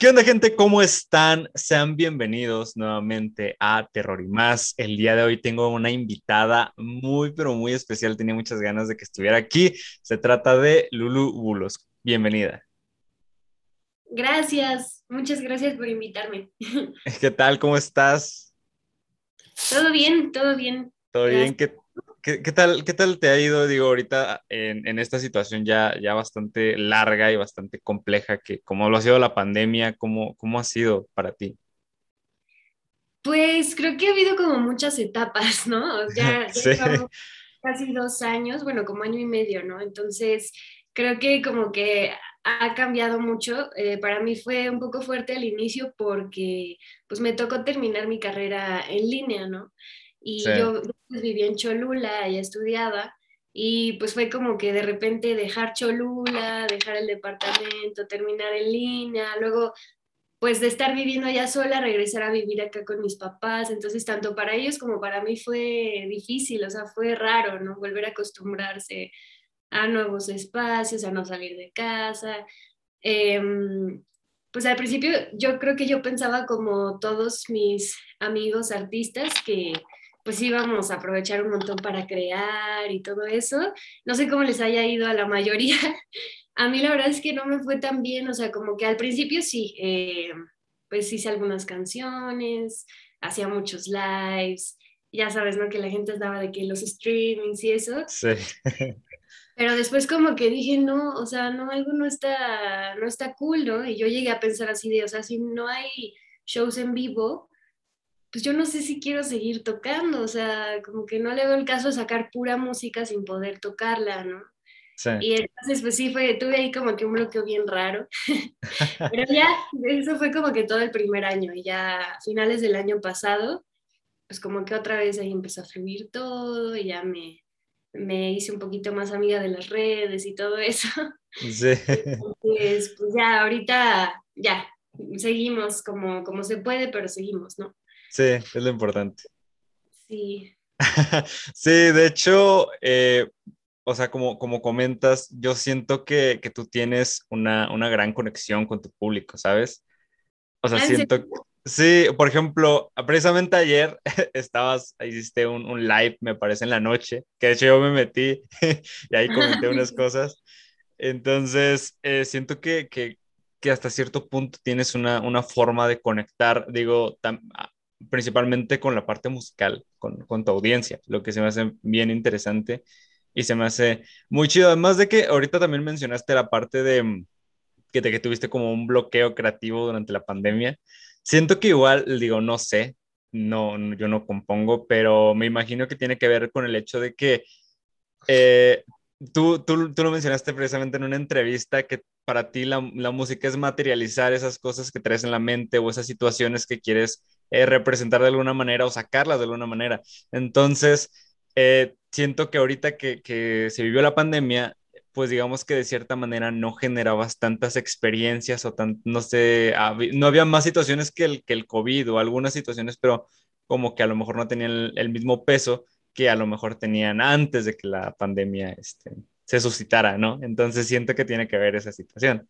¿Qué onda, gente? ¿Cómo están? Sean bienvenidos nuevamente a Terror y más. El día de hoy tengo una invitada muy, pero muy especial. Tenía muchas ganas de que estuviera aquí. Se trata de Lulu Bulos. Bienvenida. Gracias, muchas gracias por invitarme. ¿Qué tal? ¿Cómo estás? Todo bien, todo bien. ¿Todo bien? ¿Qué, ¿Qué, tal, ¿Qué tal te ha ido, digo, ahorita en, en, esta situación ya, ya bastante larga y bastante compleja, que como lo ha sido la pandemia, ¿cómo, cómo ha sido para ti? Pues creo que ha habido como muchas etapas, ¿no? Ya, ya casi dos años, bueno, como año y medio, ¿no? Entonces, creo que como que ha cambiado mucho. Eh, para mí fue un poco fuerte al inicio porque pues me tocó terminar mi carrera en línea, ¿no? Y yo pues, vivía en Cholula, y estudiaba, y pues fue como que de repente dejar Cholula, dejar el departamento, terminar en línea, luego pues de estar viviendo allá sola, regresar a vivir acá con mis papás. Entonces, tanto para ellos como para mí fue difícil, o sea, fue raro, ¿no? Volver a acostumbrarse a nuevos espacios, a no salir de casa. Em, pues al principio yo creo que yo pensaba como todos mis amigos artistas que pues íbamos a aprovechar un montón para crear y todo eso. No sé cómo les haya ido a la mayoría. A mí la verdad es que no me fue tan bien, o sea, como que al principio sí, eh, pues hice algunas canciones, hacía muchos lives, ya sabes, ¿no? Que la gente andaba de que los streamings y eso. Sí. Pero después como que dije, no, o sea, no, algo no está, no está cool, ¿no? Y yo llegué a pensar así de, o sea, si no hay shows en vivo, pues yo no sé si quiero seguir tocando, o sea, como que no le doy el caso a sacar pura música sin poder tocarla, ¿no? Sí. Y entonces, pues sí, fue, tuve ahí como que un bloqueo bien raro. Pero ya, eso fue como que todo el primer año. Y ya a finales del año pasado, pues como que otra vez ahí empezó a fluir todo y ya me, me hice un poquito más amiga de las redes y todo eso. Sí. Entonces, pues ya, ahorita, ya, seguimos como, como se puede, pero seguimos, ¿no? Sí, es lo importante. Sí. sí, de hecho, eh, o sea, como, como comentas, yo siento que, que tú tienes una, una, gran conexión con tu público, ¿sabes? O sea, ah, siento... Sí, por ejemplo, precisamente ayer estabas, hiciste un, un, live, me parece, en la noche, que de hecho yo me metí y ahí comenté unas cosas. Entonces, eh, siento que, que, que, hasta cierto punto tienes una, una forma de conectar, digo, principalmente con la parte musical, con, con, tu audiencia, lo que se me hace bien interesante y se me hace muy chido. Además de que ahorita también mencionaste la parte de mm, que, te, tuviste como un bloqueo creativo durante la pandemia. Siento que igual, digo, no sé, no, yo no compongo, pero me imagino que tiene que ver con el hecho de que eh, tú, tú, tú, lo mencionaste precisamente en una entrevista que para ti la, la, música es materializar esas cosas que traes en la mente o esas situaciones que quieres eh, representar de alguna manera o sacarlas de alguna manera. Entonces, eh, siento que ahorita que, que, se vivió la pandemia, pues digamos que de cierta manera no generabas tantas experiencias o tan, no sé, no había más situaciones que el, que el COVID o algunas situaciones, pero como que a lo mejor no tenían el, el mismo peso que a lo mejor tenían antes de que la pandemia este, se suscitara, ¿no? Entonces siento que tiene que ver esa situación.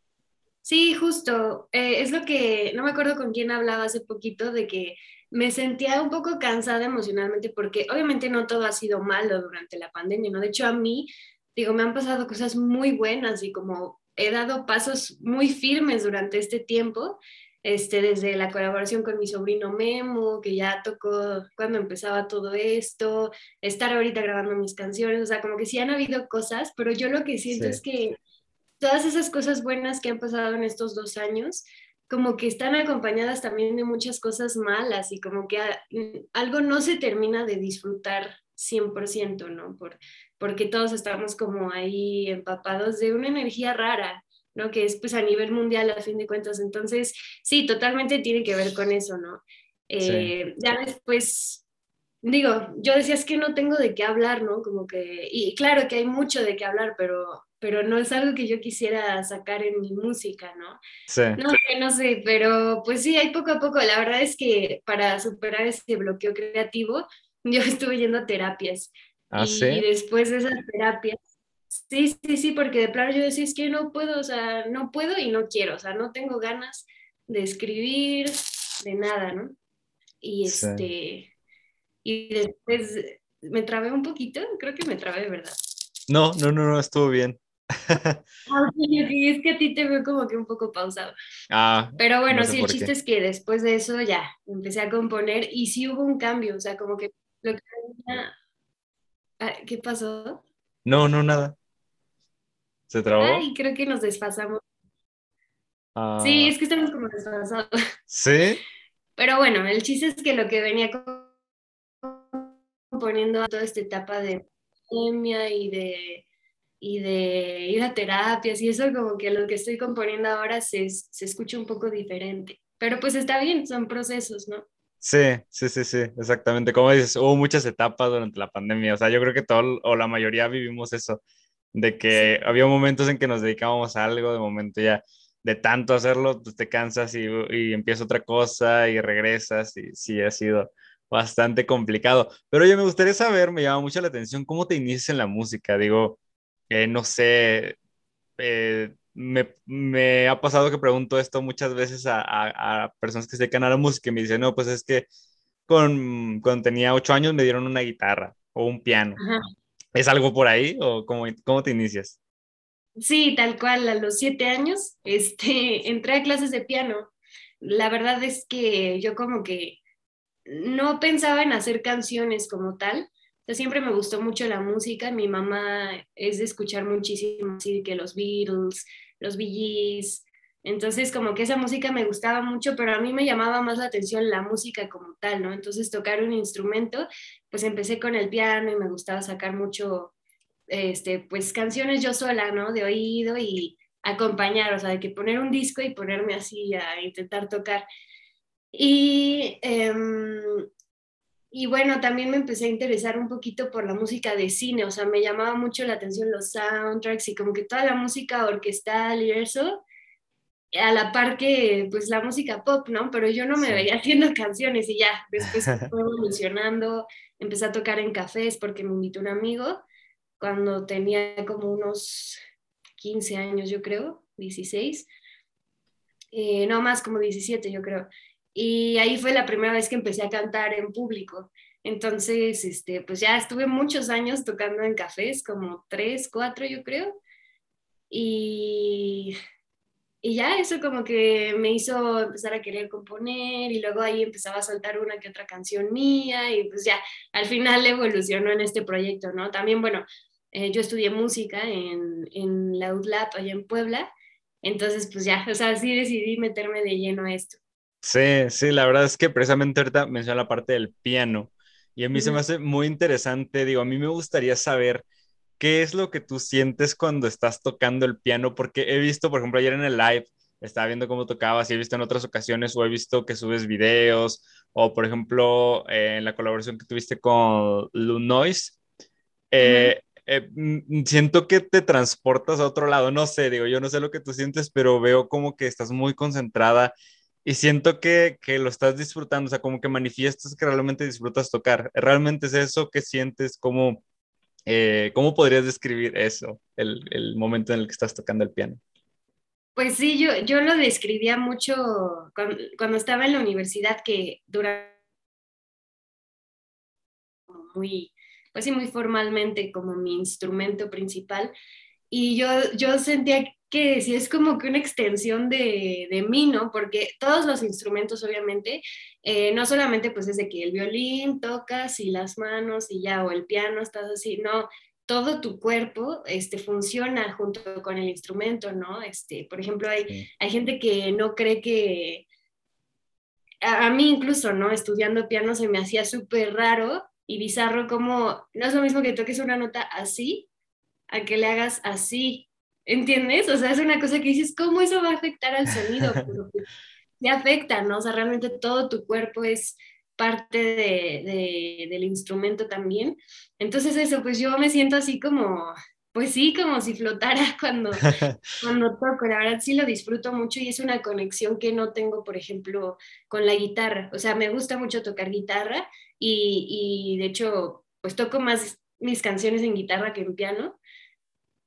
Sí, justo. Eh, es lo que, no me acuerdo con quién hablaba hace poquito, de que me sentía un poco cansada emocionalmente porque obviamente no todo ha sido malo durante la pandemia, ¿no? De hecho, a mí, digo, me han pasado cosas muy buenas y como he dado pasos muy firmes durante este tiempo, este, desde la colaboración con mi sobrino Memo, que ya tocó cuando empezaba todo esto, estar ahorita grabando mis canciones, o sea, como que sí han habido cosas, pero yo lo que siento es que todas esas cosas buenas que han pasado en estos dos años, como que están acompañadas también de muchas cosas malas y como que mm, algo no se termina de disfrutar 100%, ¿no? Por, porque todos estamos como ahí empapados de una energía rara, ¿no? Que es pues a nivel mundial a fin de cuentas. Entonces, sí, totalmente tiene que ver con eso, ¿no? Eh, ya después, digo, yo decía es que no tengo de qué hablar, ¿no? Como que, y claro que hay mucho de qué hablar, pero pero no es algo que yo quisiera sacar en mi música, ¿no? Sí. No sé, no sé, pero pues sí, hay poco a poco. La verdad es que para superar ese bloqueo creativo, yo estuve yendo a terapias. ¿Ah, y, y después de esas terapias, sí, sí, sí, porque de plano yo decía, es que no puedo, o sea, no puedo y no quiero, o sea, no tengo ganas de escribir, de nada, ¿no? Y este, y después me trabé un poquito, creo que me trabé, ¿verdad? No, no, no, no, estuvo bien. Ah, es que a ti te veo como que un poco pausado. Ah, Pero bueno, sí, el chiste es que después de eso ya empecé a componer y sí hubo un cambio, o sea, como que lo que ah, ¿Qué pasó? No, no, nada. ¿Se trabó? Ay, creo que nos desfasamos. Ah. Sí, es que estamos como desfasados. ¿Sí? Pero bueno, el chiste es que lo que venía componiendo toda esta etapa de pandemia y de y de ir a terapias y eso como que lo que estoy componiendo ahora se, se escucha un poco diferente. Pero pues está bien, son procesos, ¿no? Sí, sí, sí, sí, exactamente. Como dices, hubo muchas etapas durante la pandemia. O sea, yo creo que todo o la mayoría vivimos eso, de que había momentos en que nos dedicábamos a algo, de momento ya de tanto hacerlo, pues te cansas y, y empieza otra cosa y regresas y sí, ha sido bastante complicado. Pero yo me gustaría saber, me llama mucho la atención, ¿cómo te inicias en la música? Digo, no sé, eh, me, ha pasado que pregunto esto muchas veces a, personas que se dedican a la música y me dicen, no, pues es que con, cuando tenía ocho años me dieron una guitarra o un piano. ¿Es algo por ahí o cómo, cómo te inicias? Sí, tal cual, a los siete años este, entré a clases de piano. La verdad es que yo como que no pensaba en hacer canciones como tal, siempre me gustó mucho la música. Mi mamá es de escuchar muchísimo, así que los Beatles, los Bee Gees. Entonces, como que esa música me gustaba mucho, pero a mí me llamaba más la atención la música como tal, ¿no? Entonces, tocar un instrumento, pues empecé con el piano y me gustaba sacar mucho, este, pues canciones yo sola, ¿no? De oído y acompañar, o sea, de que poner un disco y ponerme así a intentar tocar. Y em, y bueno, también me empecé a interesar un poquito por la música de cine, o sea, me llamaba mucho la atención los soundtracks y como que toda la música orquestal y eso, a la par que pues la música pop, ¿no? Pero yo no me veía haciendo canciones y ya, después fue evolucionando, empecé a tocar en cafés porque me invitó un amigo cuando tenía como unos 15 años, yo creo, 16, eh, no más como 17, yo creo. Y ahí fue la primera vez que empecé a cantar en público. Entonces, este, pues ya estuve muchos años tocando en cafés, como tres, cuatro yo creo. Y, y ya eso como que me hizo empezar a querer componer y luego ahí empezaba a soltar una que otra canción mía y pues ya al final evolucionó en este proyecto, ¿no? También, bueno, eh, yo estudié música en, en la UDLAP allá en Puebla, entonces pues ya, o sea, sí decidí meterme de lleno a esto. Sí, sí, la verdad es que precisamente ahorita menciona la parte del piano y a mí se me hace muy interesante, digo, a mí me gustaría saber qué es lo que tú sientes cuando estás tocando el piano, porque he visto, por ejemplo, ayer en el live, estaba viendo cómo tocabas y he visto en otras ocasiones o he visto que subes videos o, por ejemplo, eh, en la colaboración que tuviste con Lunoise, eh, eh, mm, siento que te transportas a otro lado, no sé, digo, yo no sé lo que tú sientes, pero veo como que estás muy concentrada y siento que, que, lo estás disfrutando, o sea, como que manifiestas que realmente disfrutas tocar. ¿Realmente es eso que sientes? ¿Cómo, eh, ¿cómo podrías describir eso, el, el, momento en el que estás tocando el piano? Pues sí, yo, yo lo describía mucho cuando, estaba en la universidad, que durante muy, pues sí, muy formalmente como mi instrumento principal. Y yo, yo sentía que si es como que una extensión de, de mí, ¿no? Porque todos los instrumentos, obviamente, eh, no solamente pues es de que el violín tocas y las manos y ya, o el piano estás así, no, todo tu cuerpo este, funciona junto con el instrumento, ¿no? Este, por ejemplo, hay, hay gente que no cree que, a, a, mí incluso, ¿no? Estudiando piano se me hacía súper raro y bizarro como, no es lo mismo que toques una nota así, a que le hagas así, ¿entiendes? O sea, es una cosa que dices, ¿cómo eso va a afectar al sonido? Pero afecta, ¿no? O sea, realmente todo tu cuerpo es parte de, del instrumento también. Entonces eso, pues yo me siento así como, pues sí, como si flotara cuando, cuando toco. La verdad sí lo disfruto mucho y es una conexión que no tengo, por ejemplo, con la guitarra. O sea, me gusta mucho tocar guitarra y, y de hecho, pues toco más mis canciones en guitarra que en piano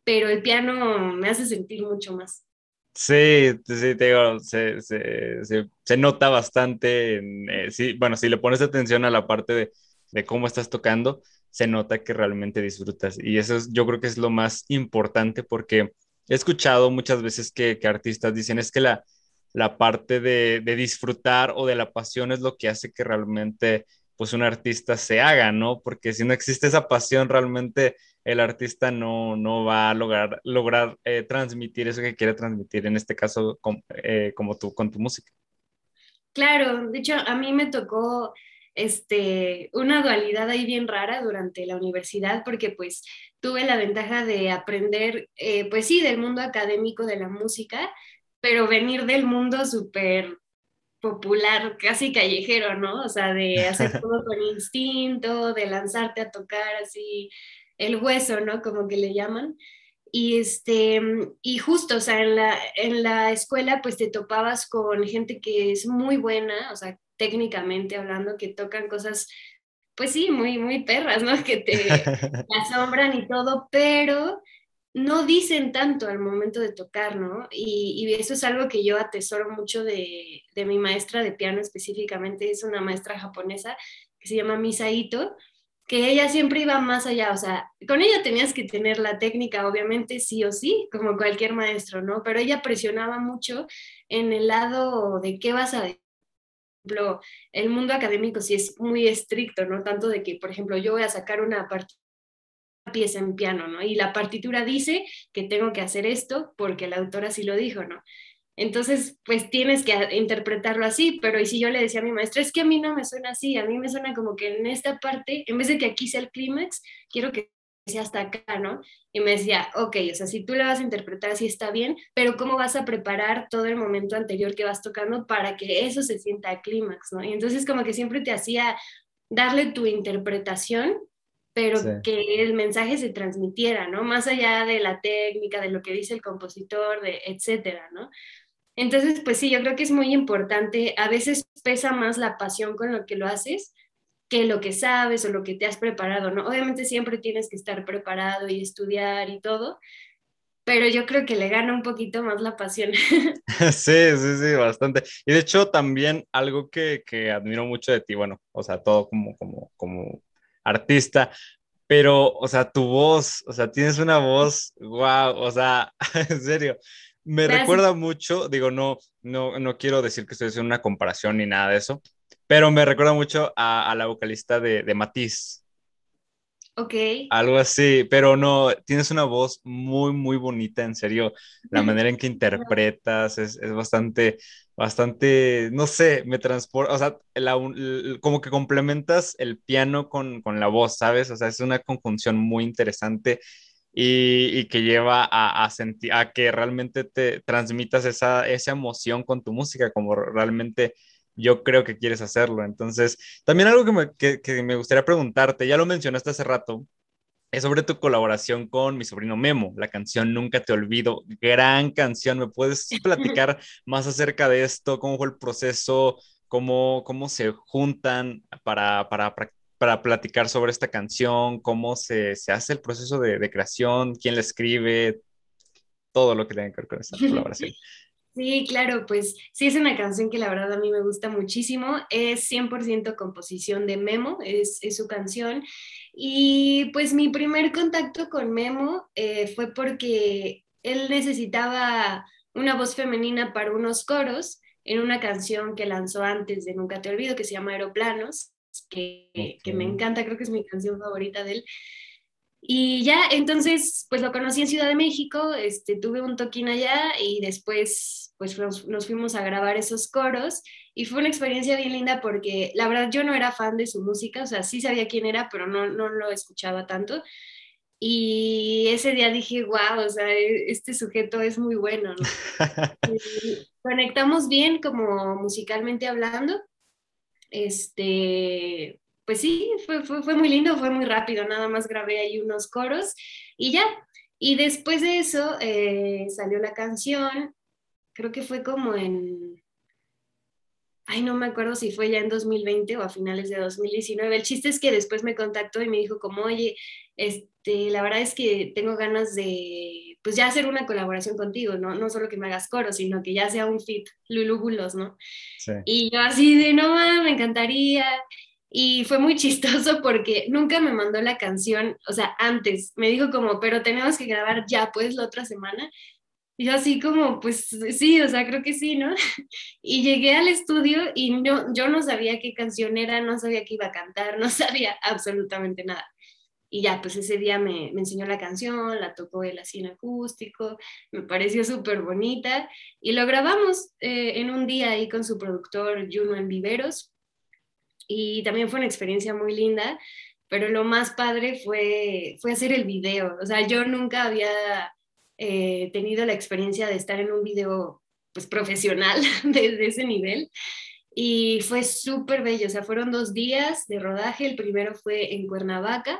pero el piano me hace sentir mucho más. Sí, sí, te digo, se, se, se, nota bastante. Eh, sí, bueno, si le pones atención a la parte de, de, cómo estás tocando, se nota que realmente disfrutas. Y eso es, yo creo que es lo más importante porque he escuchado muchas veces que, que artistas dicen es que la, la parte de, de, disfrutar o de la pasión es lo que hace que realmente pues un artista se haga, ¿no? Porque si no existe esa pasión, realmente el artista no, no va a lograr, lograr eh, transmitir eso que quiere transmitir, en este caso eh, como tú con tu música. Claro, de hecho a mí me tocó este, una dualidad ahí bien rara durante la universidad porque pues tuve la ventaja de aprender, eh, pues sí, del mundo académico de la música, pero venir del mundo súper popular, casi callejero, ¿no? O sea, de hacer todo con instinto, de lanzarte a tocar así el hueso, ¿no? Como que le llaman. Y, este, y justo, o sea, en la, en la escuela pues te topabas con gente que es muy buena, o sea, técnicamente hablando, que tocan cosas, pues sí, muy, muy perras, ¿no? Que te asombran y todo, pero no dicen tanto al momento de tocar, ¿no? Y, y, eso es algo que yo atesoro mucho de, de, mi maestra de piano específicamente, es una maestra japonesa que se llama Misaito, que ella siempre iba más allá, o sea, con ella tenías que tener la técnica, obviamente, sí o sí, como cualquier maestro, ¿no? Pero ella presionaba mucho en el lado de qué vas a decir. Por ejemplo, el mundo académico sí es muy estricto, ¿no? Tanto de que, por ejemplo, yo voy a sacar una pieza en piano, ¿no? Y la partitura dice que tengo que hacer esto porque la autora sí lo dijo, ¿no? Entonces, pues tienes que interpretarlo así, pero y si yo le decía a mi maestra, es que a mí no me suena así, a mí me suena como que en esta parte, en vez de que aquí sea el clímax, quiero que sea hasta acá, ¿no? Y me decía, ok, o sea, si tú le vas a interpretar así está bien, pero ¿cómo vas a preparar todo el momento anterior que vas tocando para que eso se sienta clímax, ¿no? Y entonces como que siempre te hacía darle tu interpretación pero que el mensaje se transmitiera, ¿no? Más allá de la técnica, de lo que dice el compositor, de etcétera, ¿no? Entonces, pues sí, yo creo que es muy importante, a veces pesa más la pasión con lo que lo haces que lo que sabes o lo que te has preparado, ¿no? Obviamente siempre tienes que estar preparado y estudiar y todo, pero yo creo que le gana un poquito más la pasión. Sí, sí, sí, bastante. Y de hecho también algo que, que admiro mucho de ti, bueno, o sea, todo como, como, como artista, pero, o sea, tu voz, o sea, tienes una voz, wow, o sea, en serio, me recuerda mucho, digo, no, no, no quiero decir que estoy haciendo una comparación ni nada de eso, pero me recuerda mucho a, a la vocalista de, de Matiz. Ok. Algo así, pero no, tienes una voz muy, muy bonita, en serio. La manera en que interpretas es, es bastante, bastante, no sé, me transporta, o sea, la, como que complementas el piano con, con, la voz, ¿sabes? O sea, es una conjunción muy interesante y, y que lleva a, a, sentir, a que realmente te transmitas esa, esa emoción con tu música, como realmente yo creo que quieres hacerlo. Entonces, también algo que me, que, que me gustaría preguntarte, ya lo mencionaste hace rato, es sobre tu colaboración con mi sobrino Memo, la canción Nunca te olvido, gran canción. ¿Me puedes platicar más acerca de esto? ¿Cómo fue el proceso? ¿Cómo, cómo se juntan para, para, para platicar sobre esta canción? ¿Cómo se, se hace el proceso de, de, creación? ¿Quién la escribe? Todo lo que tenga que ver con esta colaboración. Sí, claro, pues sí es una canción que la verdad a mí me gusta muchísimo. Es 100% composición de Memo, es, su canción. Y pues mi primer contacto con Memo eh, fue porque él necesitaba una voz femenina para unos coros en una canción que lanzó antes de Nunca Te Olvido, que se llama Aeroplanos, que, okay. que me encanta, creo que es mi canción favorita de él. Y ya, entonces, pues lo conocí en Ciudad de México, este, tuve un toquín allá y después, pues nos, nos, fuimos a grabar esos coros y fue una experiencia bien linda porque la verdad yo no era fan de su música, o sea, sí sabía quién era, pero no, no lo escuchaba tanto. Y ese día dije, wow, o sea, e, este sujeto es muy bueno, ¿no? conectamos bien como musicalmente hablando. Este, pues sí, fue, fue, muy lindo, fue muy rápido, nada más grabé ahí unos coros y ya. Y después de eso eh, salió la canción, creo que fue como en, ay, no me acuerdo si fue ya en 2020 o a finales de 2019. El chiste es que después me contactó y me dijo como, oye, este, la verdad es que tengo ganas de pues ya hacer una colaboración contigo, ¿no? No solo que me hagas coro, sino que ya sea un fit Lulúbulos, ¿no? Sí. Y yo así de, no, me encantaría. Y fue muy chistoso porque nunca me mandó la canción, o sea, antes, me dijo como, pero tenemos que grabar ya, pues, la otra semana. Y yo así como, pues sí, o sea, creo que sí, ¿no? Y llegué al estudio y no, yo no sabía qué canción era, no sabía qué iba a cantar, no sabía absolutamente nada. Y ya, pues ese día me, me enseñó la canción, la tocó él así en acústico, me pareció súper bonita y lo grabamos eh, en un día ahí con su productor Juno en Viveros. Y también fue una experiencia muy linda, pero lo más padre fue, fue hacer el video. O sea, yo nunca había eh, tenido la experiencia de estar en un video pues, profesional de, de ese nivel. Y fue súper bello, o sea, fueron dos días de rodaje. El primero fue en Cuernavaca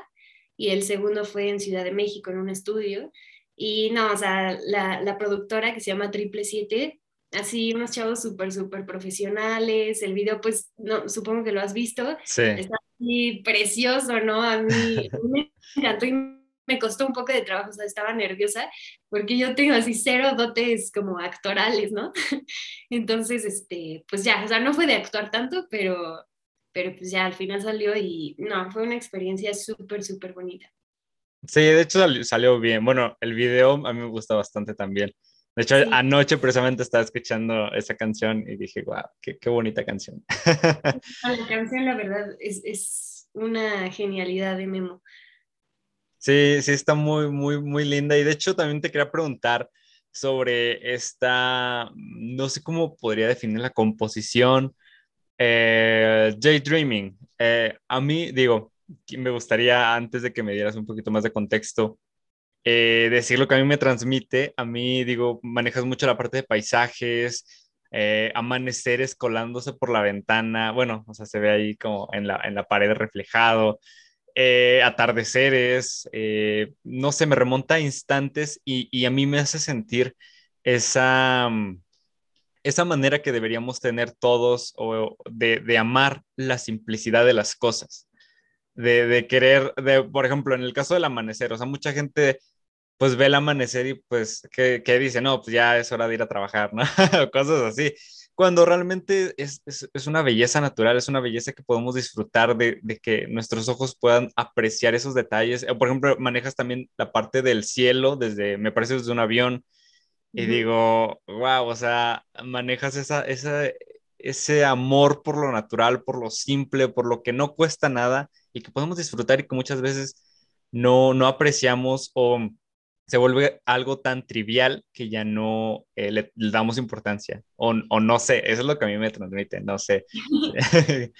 y el segundo fue en Ciudad de México, en un estudio. Y no, o sea, la, la productora que se llama Triple Siete, así unos chavos súper, súper profesionales. El video, pues, no, supongo que lo has visto. Sí. Está así precioso, ¿no? A mí me encantó y me costó un poco de trabajo, o sea, estaba nerviosa porque yo tengo así cero dotes como actorales, ¿no? Entonces, este, pues ya, o sea, no fue de actuar tanto, pero, pero pues ya al final salió y no, fue una experiencia súper, súper bonita. Sí, de hecho salió, bien. Bueno, el video a mí me gusta bastante también. De hecho, anoche precisamente estaba escuchando esa canción y dije, wow, qué, qué bonita canción. La canción, la verdad, es, es una genialidad de Memo. Sí, sí, está muy, muy, muy linda. Y de hecho, también te quería preguntar sobre esta, no sé cómo podría definir la composición eh, Daydreaming. Eh, a mí, digo, me gustaría, antes de que me dieras un poquito más de contexto, eh, decir lo que a mí me transmite. A mí, digo, manejas mucho la parte de paisajes, eh, amaneceres colándose por la ventana. Bueno, o sea, se ve ahí como en la, en la pared reflejado. atardeceres, no sé, me remonta a instantes y, y, a mí me hace sentir esa, mm, esa manera que deberíamos tener todos o de, amar la simplicidad de las cosas, de, querer, de, por ejemplo, en el caso del amanecer, o sea, mucha gente pues ve el amanecer y pues, ¿qué, dice? No, pues ya es hora de ir a trabajar, ¿no? Cosas así. Cuando realmente es, una belleza natural, es una belleza que podemos disfrutar de, de, que nuestros ojos puedan apreciar esos detalles. Por ejemplo, manejas también la parte del cielo, desde, me parece, desde un avión, y digo, wow, o sea, manejas esa, esa, ese amor por lo natural, por lo simple, por lo que no cuesta nada y que podemos disfrutar y que muchas veces no, no apreciamos o se vuelve algo tan trivial que ya no eh, le, damos importancia. O, o, no sé, eso es lo que a mí me transmite, no sé.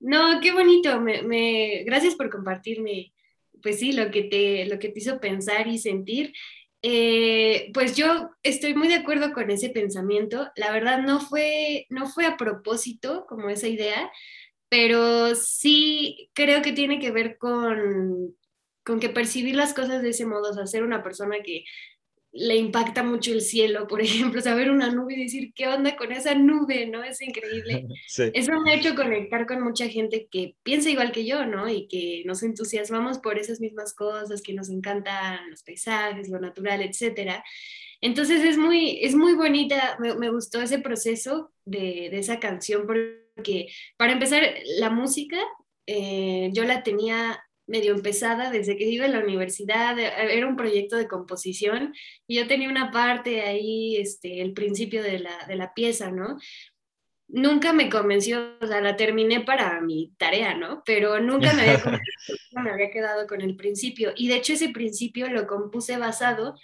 no, qué bonito, me, me, gracias por compartirme, pues sí, lo que, te, lo que te hizo pensar y sentir. Eh, pues yo estoy muy de acuerdo con ese pensamiento. La verdad no fue, no fue a propósito como esa idea, pero sí creo que tiene que ver con, con que percibir las cosas de ese modo, o sea, ser una persona que le impacta mucho el cielo, por ejemplo, saber una nube y decir, ¿qué onda con esa nube? ¿No? Es increíble. Eso me ha hecho conectar con mucha gente que piensa igual que yo, ¿no? Y que nos entusiasmamos por esas mismas cosas, que nos encantan los paisajes, lo natural, etc. Entonces es muy, es muy bonita, me, gustó ese proceso de, de, esa canción porque para empezar, la música eh, yo la tenía medio empezada desde que iba a la universidad, eh, era un proyecto de composición y yo tenía una parte ahí, este, el principio de la, de la pieza, ¿no? Nunca me convenció, o sea, la terminé para mi tarea, ¿no? Pero nunca me había, me había quedado con el principio. Y de hecho ese principio lo compuse basado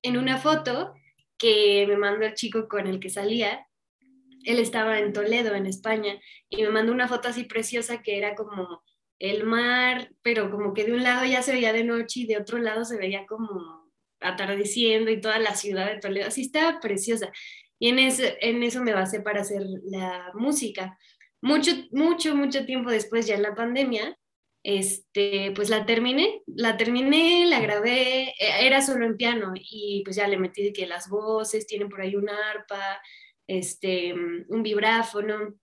en una foto que me mandó el chico con el que salía. Él estaba en Toledo, en España, y me mandó una foto así preciosa que era como el mar, pero como que de un lado ya se veía de noche y de otro lado se veía como atardeciendo y toda la ciudad de Toledo, así estaba preciosa. Y en eso, en eso me basé para hacer la música. Mucho, mucho, mucho tiempo después, ya en la pandemia, este, pues la terminé, la terminé, la grabé, e, era solo en piano y pues ya le metí que las voces, tienen por ahí una arpa, este, un vibráfono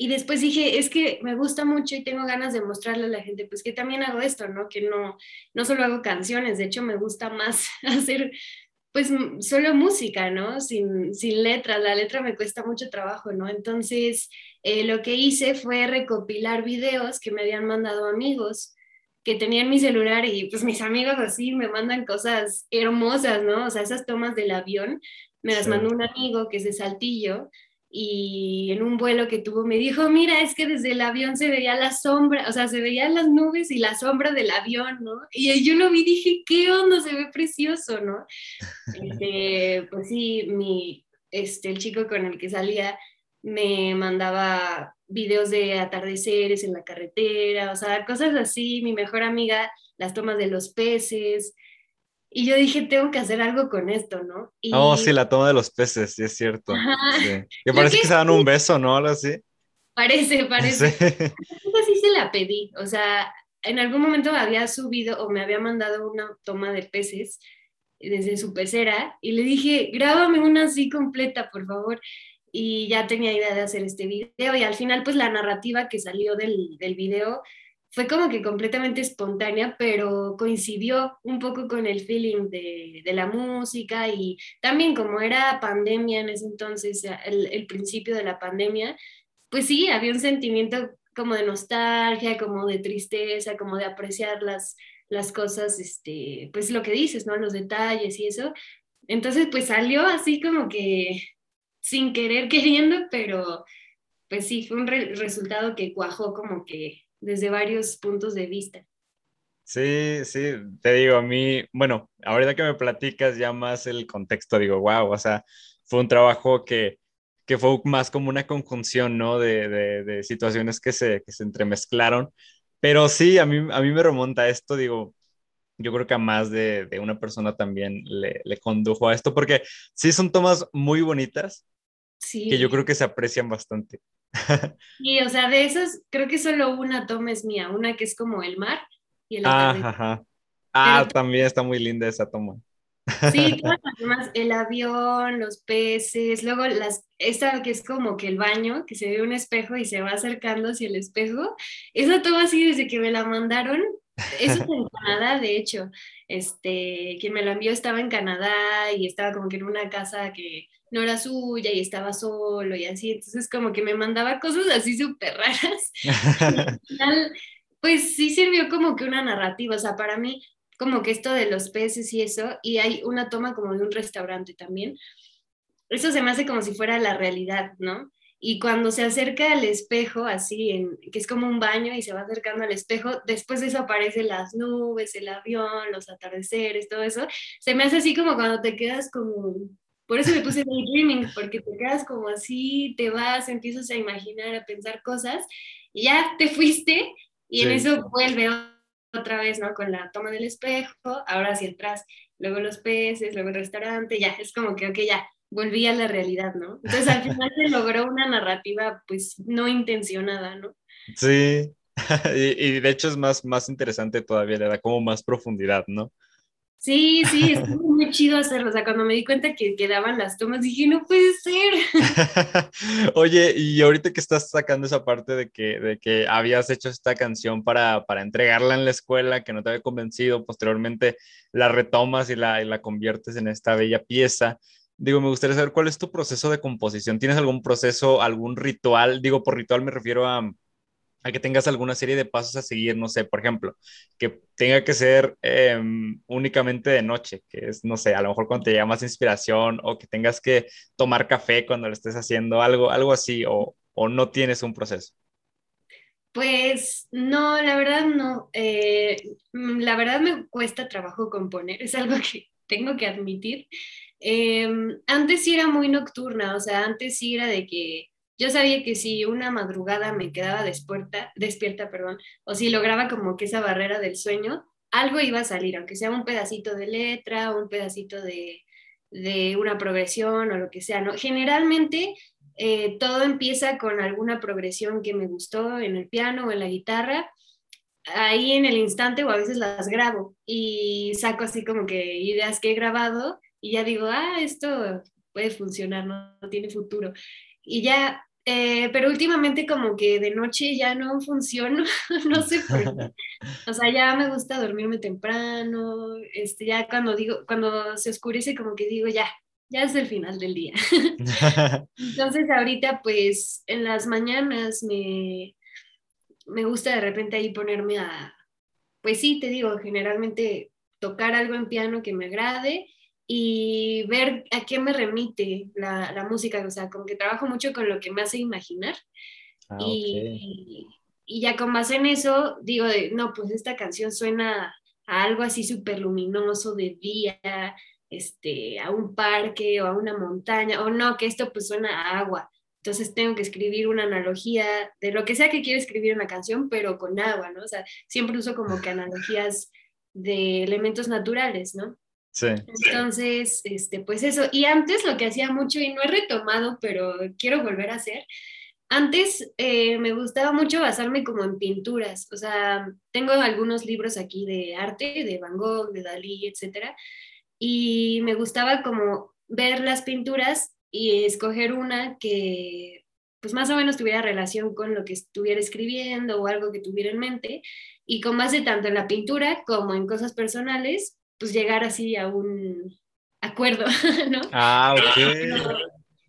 y después dije, es que me gusta mucho y tengo ganas de mostrarle a la gente, pues que también hago esto, ¿no? Que no, no solo hago canciones, de hecho me gusta más hacer pues solo música, ¿no? Sin, sin letra, la letra me cuesta mucho trabajo, ¿no? Entonces, eh, lo que hice fue recopilar videos que me habían mandado amigos que tenían mi celular y pues mis amigos así me mandan cosas hermosas, ¿no? O sea, esas tomas del avión me las mandó un amigo que es de Saltillo y en un vuelo que tuvo me dijo, mira, es que desde el avión se veía la sombra, o sea, se veían las nubes y la sombra del avión, ¿no? Y yo lo vi y dije, ¿qué onda? Se ve precioso, ¿no? Este, pues sí, mi, este, el chico con el que salía me mandaba videos de atardeceres en la carretera, o sea, cosas así, mi mejor amiga, las tomas de los peces, y yo dije, tengo que hacer algo con esto, ¿no? Y... Oh, sí, la toma de los peces, sí es cierto. Sí. Que parece que, se dan un beso, ¿no? Algo así. Parece, parece. Sí. Así se la pedí. O sea, en algún momento había subido o me había mandado una toma de peces desde su pecera y le dije, grábame una así completa, por favor. Y ya tenía idea de hacer este video y al final pues la narrativa que salió del, del video fue como que completamente espontánea, pero coincidió un poco con el feeling de, de, la música y también como era pandemia en ese entonces, el, el, principio de la pandemia, pues sí, había un sentimiento como de nostalgia, como de tristeza, como de apreciar las, las cosas, este, pues lo que dices, ¿no? Los detalles y eso. Entonces, pues salió así como que sin querer queriendo, pero pues sí, fue un re resultado que cuajó como que desde varios puntos de vista. Sí, sí, te digo, a mí, bueno, ahorita que me platicas ya más el contexto, digo, wow, o sea, fue un trabajo que, que fue más como una conjunción, ¿no? De, de, de situaciones que se, que se entremezclaron. Pero sí, a mí, a mí me remonta esto, digo, yo creo que a más de, de una persona también le, le, condujo a esto, porque sí son tomas muy bonitas, sí. que yo creo que se aprecian bastante. Y, o sea, de esas, creo que solo una toma es mía, una que es como el mar y el ah, ajá. Ah, Pero, también está muy linda esa toma. Sí, todas las demás, el avión, los peces, luego las, esta que es como que el baño, que se ve un espejo y se va acercando hacia el espejo, esa toma así desde que me la mandaron, eso es en Canadá, de hecho, este, quien me lo envió estaba en Canadá y estaba como que en una casa que no era suya y estaba solo y así, entonces como que me mandaba cosas así súper raras. al final, pues sí sirvió como que una narrativa, o sea, para mí como que esto de los peces y eso, y hay una toma como de un restaurante también, eso se me hace como si fuera la realidad, ¿no? Y cuando se acerca al espejo, así, en, que es como un baño y se va acercando al espejo, después de eso aparecen las nubes, el avión, los atardeceres, todo eso. Se me hace así como cuando te quedas como por eso me puse daydreaming, porque te quedas como así, te vas, empiezas a imaginar, a pensar cosas, y ya te fuiste, y sí. en eso vuelve otra vez, ¿no? Con la toma del espejo, ahora hacia atrás, luego los peces, luego el restaurante, ya, es como que, ok, ya, volví a la realidad, ¿no? Entonces al final se logró una narrativa, pues, no intencionada, ¿no? Sí, y, y, de hecho es más, más interesante todavía, le da como más profundidad, ¿no? Sí, sí, estuvo muy chido hacerlo. O sea, cuando me di cuenta que quedaban las tomas, dije, no puede ser. Oye, y ahorita que estás sacando esa parte de que, de que habías hecho esta canción para, para entregarla en la escuela, que no te había convencido, posteriormente la retomas y la, y la conviertes en esta bella pieza. Digo, me gustaría saber cuál es tu proceso de composición. ¿Tienes algún proceso, algún ritual? Digo, por ritual me refiero a a que tengas alguna serie de pasos a seguir, no sé, por ejemplo, que tenga que ser eh, únicamente de noche, que es, no sé, a lo mejor cuando te llega más inspiración o que tengas que tomar café cuando lo estés haciendo, algo, algo así, o, o no tienes un proceso. Pues no, la verdad no. Eh, la verdad me cuesta trabajo componer, es algo que tengo que admitir. Eh, antes sí era muy nocturna, o sea, antes sí era de que yo sabía que si una madrugada me quedaba despierta, despierta perdón, o si lograba como que esa barrera del sueño, algo iba a salir, aunque sea un pedacito de letra, un pedacito de, de una progresión o lo que sea, ¿no? Generalmente eh, todo empieza con alguna progresión que me gustó en el piano o en la guitarra, ahí en el instante o a veces las grabo y saco así como que ideas que he grabado y ya digo, ah, esto puede funcionar, no, no tiene futuro. Y ya eh, pero últimamente como que de noche ya no funciono, no sé por qué. O sea, ya me gusta dormirme temprano, este, ya cuando digo, cuando se oscurece como que digo, ya, ya es el final del día. Entonces ahorita pues en las mañanas me, me gusta de repente ahí ponerme a, pues sí, te digo, generalmente tocar algo en piano que me agrade y ver a qué me remite la, la música, o sea, como que trabajo mucho con lo que me hace imaginar. Ah, y, y, ya con base en eso, digo, no, pues esta canción suena a algo así súper luminoso de día, este, a un parque o a una montaña, o no, que esto pues suena a agua. Entonces tengo que escribir una analogía de lo que sea que quiero escribir en la canción, pero con agua, ¿no? O sea, siempre uso como que analogías de elementos naturales, ¿no? Entonces, este, pues eso. Y antes lo que hacía mucho, y no he retomado, pero quiero volver a hacer, antes eh, me gustaba mucho basarme como en pinturas. O sea, tengo algunos libros aquí de arte, de Van Gogh, de Dalí, etcétera. Y me gustaba como ver las pinturas y escoger una que pues más o menos tuviera relación con lo que estuviera escribiendo o algo que tuviera en mente y con base tanto en la pintura como en cosas personales, pues llegar así a un acuerdo, ¿no? Ah, ok.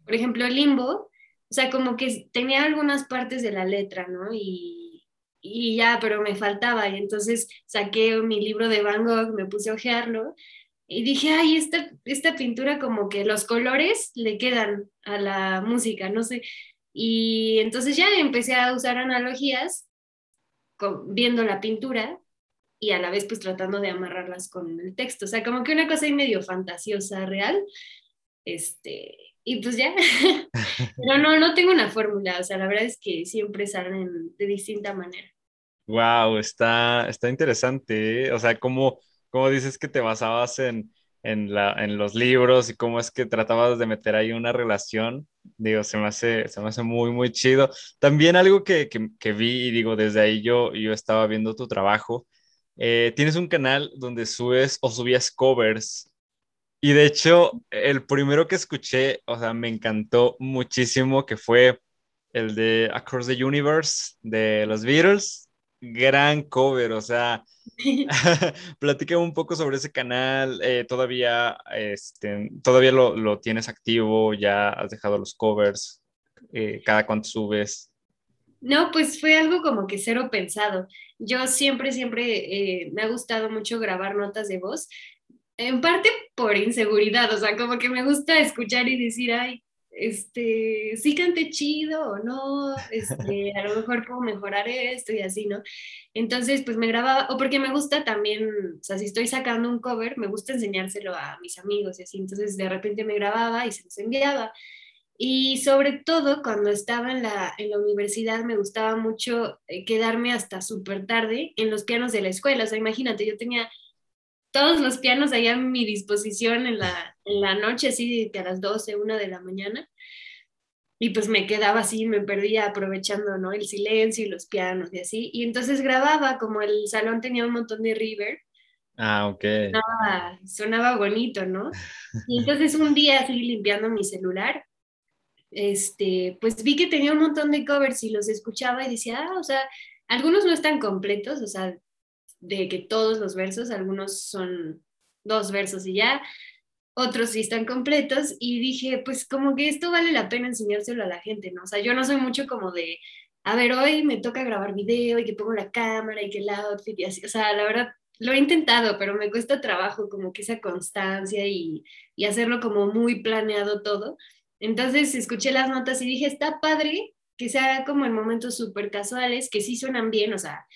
Por ejemplo, Limbo, o sea, como que tenía algunas partes de la letra, ¿no? Y, y ya, pero me faltaba. Y entonces saqué mi libro de Van Gogh, me puse a ojearlo y dije, ay, esta, esta pintura como que los colores le quedan a la música, no sé. Y entonces ya empecé a usar analogías viendo la pintura y a la vez pues tratando de amarrarlas con el texto. O sea, como que una cosa ahí medio fantasiosa, real. Este, y pues ya. Pero no, no tengo una fórmula. O sea, la verdad es que siempre salen de distinta manera. Wow, está, está interesante. ¿eh? O sea, como, como dices que te basabas en, en, la, en los libros y cómo es que tratabas de meter ahí una relación. Digo, se me hace, se me hace muy, muy chido. También algo que, que, que vi y digo, desde ahí yo, yo estaba viendo tu trabajo eh, tienes un canal donde subes o subías covers. Y de hecho, el primero que escuché, o sea, me encantó muchísimo, que fue el de Across the Universe de los Beatles. Gran cover, o sea, platícame un poco sobre ese canal. Eh, todavía, este, todavía lo, lo, tienes activo, ya has dejado los covers, eh, cada cuánto subes. No, pues fue algo como que cero pensado. Yo siempre, siempre eh, me ha gustado mucho grabar notas de voz, en parte por inseguridad, o sea, como que me gusta escuchar y decir, ay, este, sí cante chido o no, este, a lo mejor puedo mejorar esto y así, ¿no? Entonces, pues me grababa, o porque me gusta también, o sea, si estoy sacando un cover, me gusta enseñárselo a mis amigos y así, entonces de repente me grababa y se los enviaba. Y sobre todo cuando estaba en la, en la universidad me gustaba mucho eh, quedarme hasta súper tarde en los pianos de la escuela. O sea, imagínate, yo tenía todos los pianos ahí a mi disposición en la, en la noche, así que a las 12, 1 de la mañana. Y pues me quedaba así, me perdía aprovechando, ¿no? El silencio y los pianos y así. Y entonces grababa, como el salón tenía un montón de river. Ah, ok. Sonaba, sonaba bonito, ¿no? Y entonces un día así limpiando mi celular este, pues vi que tenía un montón de covers y los escuchaba y decía, ah, o sea, algunos no están completos, o sea, de que todos los versos, algunos son dos versos y ya, otros sí están completos y dije, pues como que esto vale la pena enseñárselo a la gente, ¿no? O sea, yo no soy mucho como de, a ver, hoy me toca grabar video y que pongo la cámara y que el outfit y así, o sea, la verdad, lo he intentado, pero me cuesta trabajo como que esa constancia y, y hacerlo como muy planeado todo. Entonces escuché las notas y dije, está padre que sea como en momentos súper casuales, que sí suenan bien, o sea,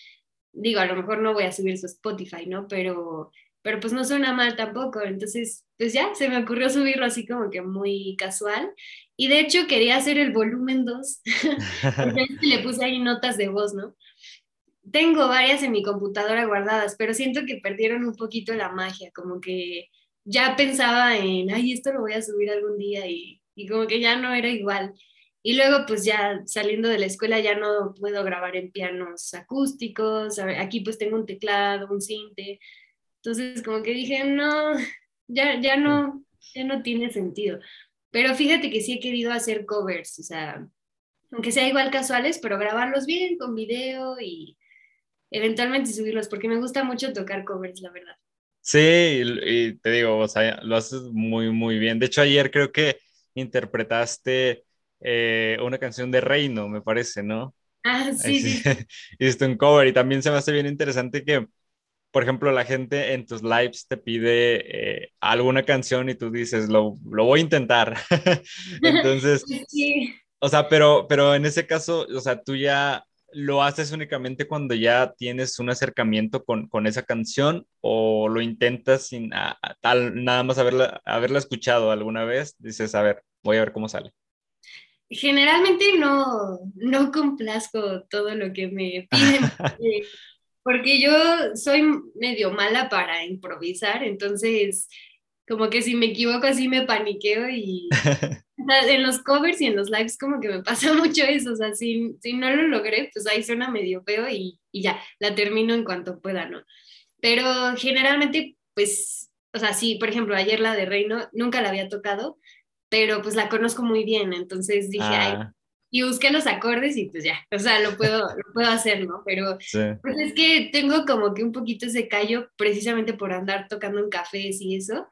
digo, a lo mejor no voy a subir su Spotify, ¿no? Pero, pero pues no suena mal tampoco. Entonces, pues ya, se me ocurrió subirlo así como que muy casual. Y de hecho quería hacer el volumen 2, porque le puse ahí notas de voz, ¿no? Tengo varias en mi computadora guardadas, pero siento que perdieron un poquito la magia, como que ya pensaba en, ay, esto lo voy a subir algún día y y como que ya no era igual. Y luego pues ya saliendo de la escuela ya no puedo grabar en pianos acústicos, aquí pues tengo un teclado, un cinte, entonces como que dije, no, ya, ya no, ya no tiene sentido. Pero fíjate que sí he querido hacer covers, o sea, aunque sea igual casuales, pero grabarlos bien con video y eventualmente subirlos, porque me gusta mucho tocar covers, la verdad. Sí, y, te digo, o sea, lo haces muy, muy bien. De hecho, ayer creo que interpretaste eh, una canción de Reino, me parece, ¿no? Ah, sí, sí. Hiciste un cover y también se me hace bien interesante que, por ejemplo, la gente en tus lives te pide eh, alguna canción y tú dices, lo, lo voy a intentar. Entonces, sí. o sea, pero, pero en ese caso, o sea, tú ya lo haces únicamente cuando ya tienes un acercamiento con, con esa canción o lo intentas sin tal, nada más haberla, haberla escuchado alguna vez, dices, a ver, voy a ver cómo sale. Generalmente no, no complazco todo lo que me piden, porque yo soy medio mala para improvisar, entonces como que si me equivoco así me paniqueo y en los covers y en los lives como que me pasa mucho eso, o sea, si, si no lo logré, pues ahí suena medio feo y, y, ya, la termino en cuanto pueda, ¿no? Pero generalmente, pues, o sea, sí, por ejemplo, ayer la de Reino, nunca la había tocado, pero pues la conozco muy bien, entonces dije, ay, ah. y busqué los acordes y pues ya, o sea, lo puedo, lo puedo hacer, ¿no? Pero pues es que tengo como que un poquito ese callo precisamente por andar tocando en cafés y eso,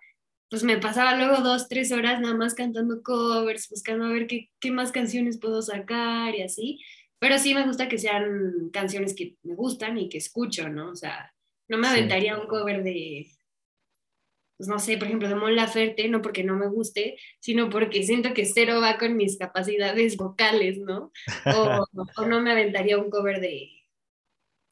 pues me pasaba luego dos, tres horas nada más cantando covers, buscando a ver qué, qué, más canciones puedo sacar y así. Pero sí me gusta que sean canciones que me gustan y que escucho, ¿no? O sea, no me aventaría un cover de, pues no sé, por ejemplo, de Mon Laferte, no porque no me guste, sino porque siento que cero va con mis capacidades vocales, ¿no? O, o no me aventaría un cover de,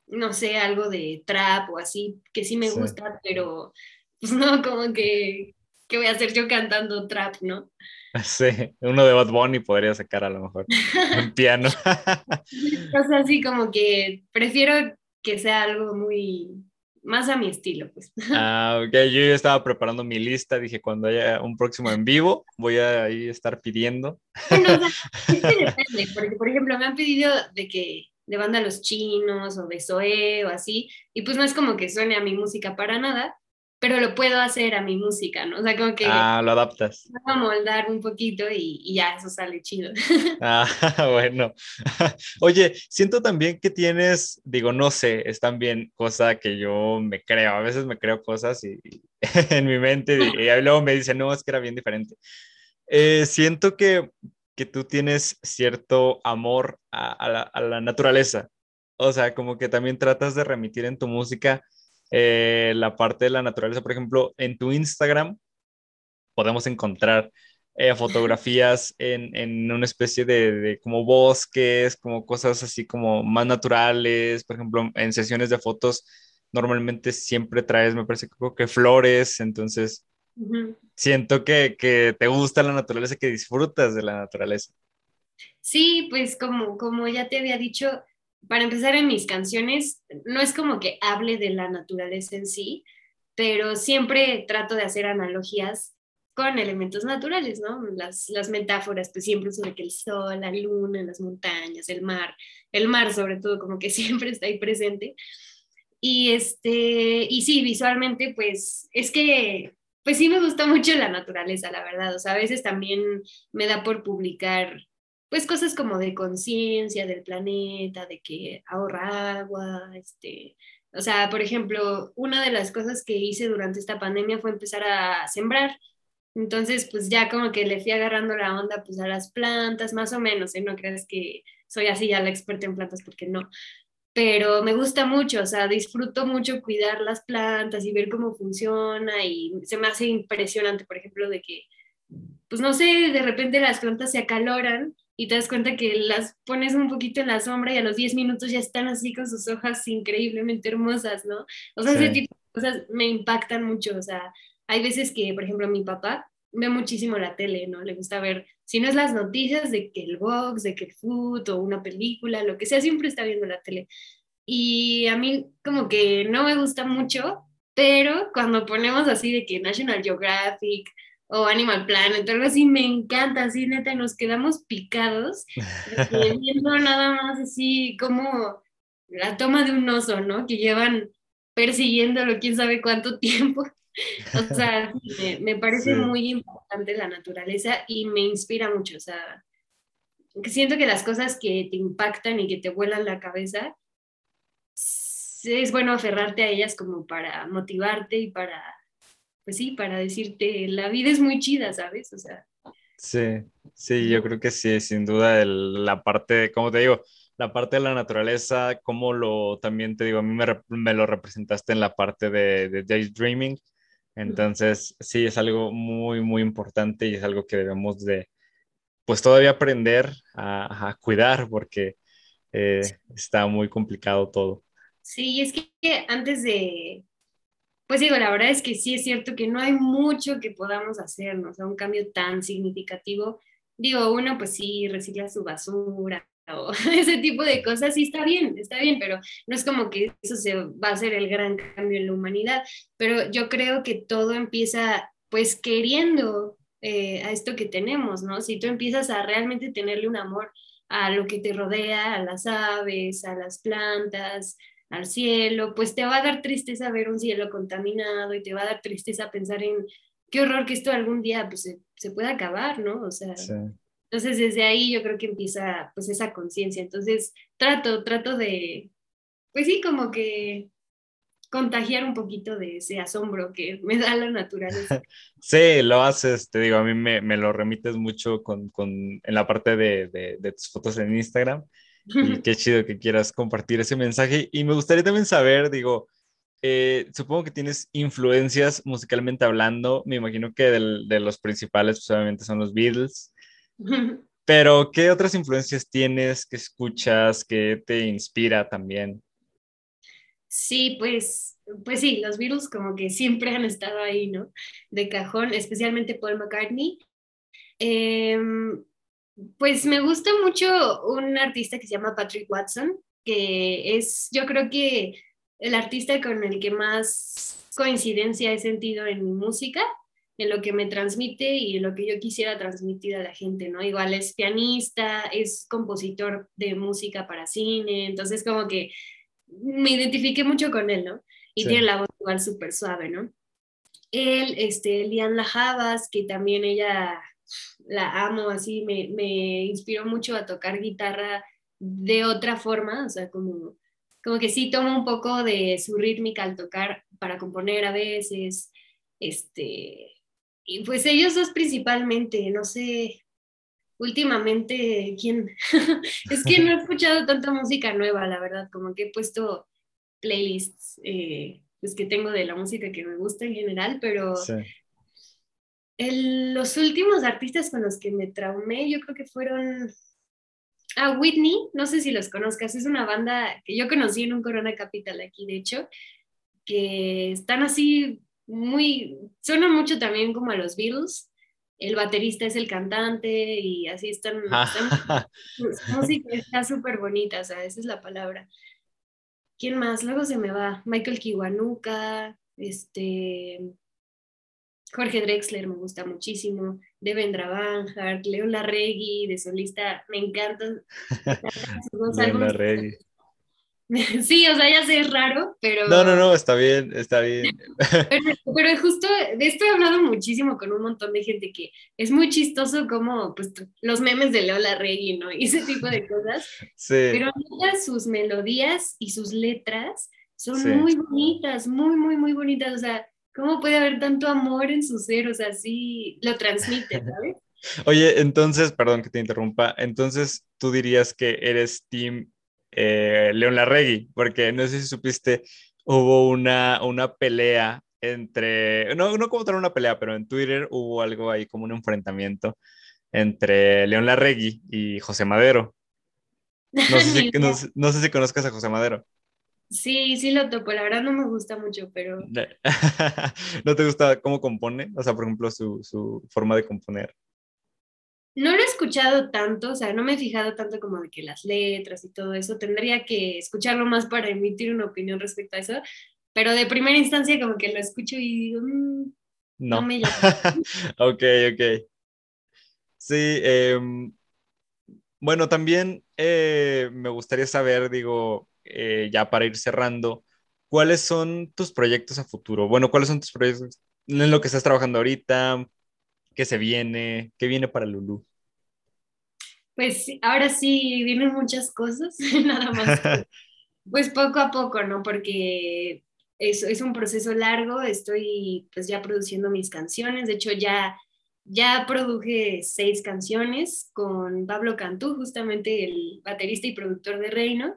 no sé, algo de trap o así, que sí me gusta, pero pues no, como que ¿qué voy a hacer yo cantando trap, no? Sí, uno de Bad Bunny podría sacar a lo mejor un piano. o sea, así como que prefiero que sea algo muy más a mi estilo, pues. Ah, ok, yo ya estaba preparando mi lista, dije, cuando haya un próximo en vivo, voy a ahí estar pidiendo. Bueno, o sea, es que depende, porque, por ejemplo, me han pedido de que de banda Los Chinos o de Zoé o así, y pues no es como que suene a mi música para nada, pero lo puedo hacer a mi música, ¿no? O sea, como que... Ah, lo adaptas. a moldar un poquito y, y, ya, eso sale chido. Ah, bueno. Oye, siento también que tienes, digo, no sé, es también cosa que yo me creo, a veces me creo cosas y, en mi mente y, luego me dicen, no, es que era bien diferente. Eh, siento que, que tú tienes cierto amor a, a, la, a la naturaleza, o sea, como que también tratas de remitir en tu música eh, la parte de la naturaleza. Por ejemplo, en tu Instagram podemos encontrar eh, fotografías en, en, una especie de, de, como bosques, como cosas así como más naturales. Por ejemplo, en sesiones de fotos normalmente siempre traes, me parece que flores, entonces siento que, que, te gusta la naturaleza, que disfrutas de la naturaleza. Sí, pues como, como ya te había dicho, para empezar en mis canciones, no es como que hable de la naturaleza en sí, pero siempre trato de hacer analogías con elementos naturales, ¿no? Las, las metáforas, pues siempre sobre que el sol, la luna, las montañas, el mar, el mar sobre todo, como que siempre está ahí presente. Y, este, y sí, visualmente, pues es que, pues sí me gusta mucho la naturaleza, la verdad. O sea, a veces también me da por publicar pues cosas como de conciencia del planeta, de que ahorra agua, este, o sea, por ejemplo, una de las cosas que hice durante esta pandemia fue empezar a sembrar. Entonces, pues ya como que le fui agarrando la onda pues a las plantas, más o menos, ¿eh? No crees que soy así ya la experta en plantas porque no. Pero me gusta mucho, o sea, disfruto mucho cuidar las plantas y ver cómo funciona y se me hace impresionante, por ejemplo, de que, pues no sé, de repente las plantas se acaloran y te das cuenta que las pones un poquito en la sombra y a los 10 minutos ya están así con sus hojas increíblemente hermosas, ¿no? O sea, ese tipo de cosas me impactan mucho, o sea, hay veces que, por ejemplo, mi papá ve muchísimo la tele, ¿no? Le gusta ver, si no es las noticias de que el box, de que el food o una película, lo que sea, siempre está viendo la tele. Y a mí como que no me gusta mucho, pero cuando ponemos así de que National Geographic, o Animal Planet, algo así, me encanta, así neta, nos quedamos picados, viendo nada más así como la toma de un oso, ¿no? Que llevan persiguiéndolo quién sabe cuánto tiempo. O sea, me, me parece muy importante la naturaleza y me inspira mucho, o sea, siento que las cosas que te impactan y que te vuelan la cabeza, es bueno aferrarte a ellas como para motivarte y para, pues sí, para decirte, la vida es muy chida, ¿sabes? O sea. Sí, sí, yo creo que sí, sin duda la parte, como te digo, la parte de la naturaleza, como lo también te digo, a mí me, lo representaste en la parte de, de daydreaming. Entonces, sí, es algo muy, muy importante y es algo que debemos de, pues todavía aprender a, cuidar porque eh, está muy complicado todo. Sí, es que antes de, pues digo, la verdad es que sí es cierto que no hay mucho que podamos hacer, ¿no? O sea, un cambio tan significativo. Digo, uno pues sí recicla su basura o ese tipo de cosas, sí está bien, está bien, pero no es como que eso se va a hacer el gran cambio en la humanidad. Pero yo creo que todo empieza pues queriendo eh, a esto que tenemos, ¿no? Si tú empiezas a realmente tenerle un amor a lo que te rodea, a las aves, a las plantas, al cielo, pues te va a dar tristeza ver un cielo contaminado y te va a dar tristeza pensar en qué horror que esto algún día pues, se, se pueda acabar, ¿no? O sea, entonces desde ahí yo creo que empieza pues esa conciencia. Entonces trato, trato de, pues sí, como que contagiar un poquito de ese asombro que me da la naturaleza. Sí, lo haces, te digo, a mí me, me lo remites mucho con, con, en la parte de, de, de tus fotos en Instagram y qué chido que quieras compartir ese mensaje. Y me gustaría también saber, digo, eh, supongo que tienes influencias musicalmente hablando. Me imagino que de los principales, pues obviamente son los Beatles. Pero, ¿qué otras influencias tienes que escuchas que te inspira también? Sí, pues, pues sí, los Beatles como que siempre han estado ahí, ¿no? De cajón, especialmente Paul McCartney. Em, pues me gusta mucho un artista que se llama Patrick Watson, que es, yo creo que el artista con el que más coincidencia he sentido en mi música, en lo que me transmite y en lo que yo quisiera transmitir a la gente, ¿no? Igual es pianista, es compositor de música para cine, entonces como que me identifiqué mucho con él, ¿no? Y tiene la voz igual súper suave, ¿no? Él, este, Lian Lajabas, que también ella la amo, así me, me inspiró mucho a tocar guitarra de otra forma, o sea, como, como que sí tomo un poco de su rítmica al tocar para componer a veces, este, y pues ellos dos principalmente, no sé, últimamente, ¿quién? es que no he escuchado tanta música nueva, la verdad, como que he puesto playlists, eh, pues que tengo de la música que me gusta en general, pero los últimos artistas con los que me traumé, yo creo que fueron a Whitney, no sé si los conozcas, es una banda que yo conocí en un Corona Capital aquí, de hecho, que están así muy, suenan mucho también como a los Beatles. El baterista es el cantante y así están. música está súper bonita, o sea, esa es la palabra. ¿Quién más? Luego se me va. Michael Kiwanuka, este, Jorge Drexler me gusta muchísimo, Devendra Banhart, León Larregui de solista, me encanta. León Larregui. Sí, o sea, ya sé, es raro, pero... No, no, no, está bien, está bien. Pero, justo de esto he hablado muchísimo con un montón de gente que es muy chistoso como pues, los memes de Leo Larregui, ¿no? Y ese tipo de cosas. Sí. Pero sus melodías y sus letras son muy bonitas, muy, muy, muy bonitas. O sea, ¿Cómo puede haber tanto amor en su ser? O sea, sí lo transmite, ¿sabes? Oye, entonces, perdón que te interrumpa, entonces tú dirías que eres Team eh, León Larregui, porque no sé si supiste, hubo una, una pelea entre, no, no como tal una pelea, pero en Twitter hubo algo ahí como un enfrentamiento entre León Larregui y José Madero. No sé, si, no sé si conozcas a José Madero. Sí, sí lo topo, la verdad no me gusta mucho, pero... ¿No te gusta cómo compone? O sea, por ejemplo, su, su, forma de componer. No lo he escuchado tanto, o sea, no me he fijado tanto como de que las letras y todo eso, tendría que escucharlo más para emitir una opinión respecto a eso, pero de primera instancia como que lo escucho y digo, mm, no. me llama. ok, ok. Sí, em, bueno, también eh, me gustaría saber, digo, eh, ya para ir cerrando, ¿cuáles son tus proyectos a futuro? Bueno, ¿cuáles son tus proyectos en lo que estás trabajando ahorita? ¿Qué se viene? ¿Qué viene para Lulu? Pues ahora sí vienen muchas cosas, nada más. pues poco a poco, ¿no? Porque es, es un proceso largo, estoy pues ya produciendo mis canciones, de hecho ya, ya produje seis canciones con Pablo Cantú, justamente el baterista y productor de Reino.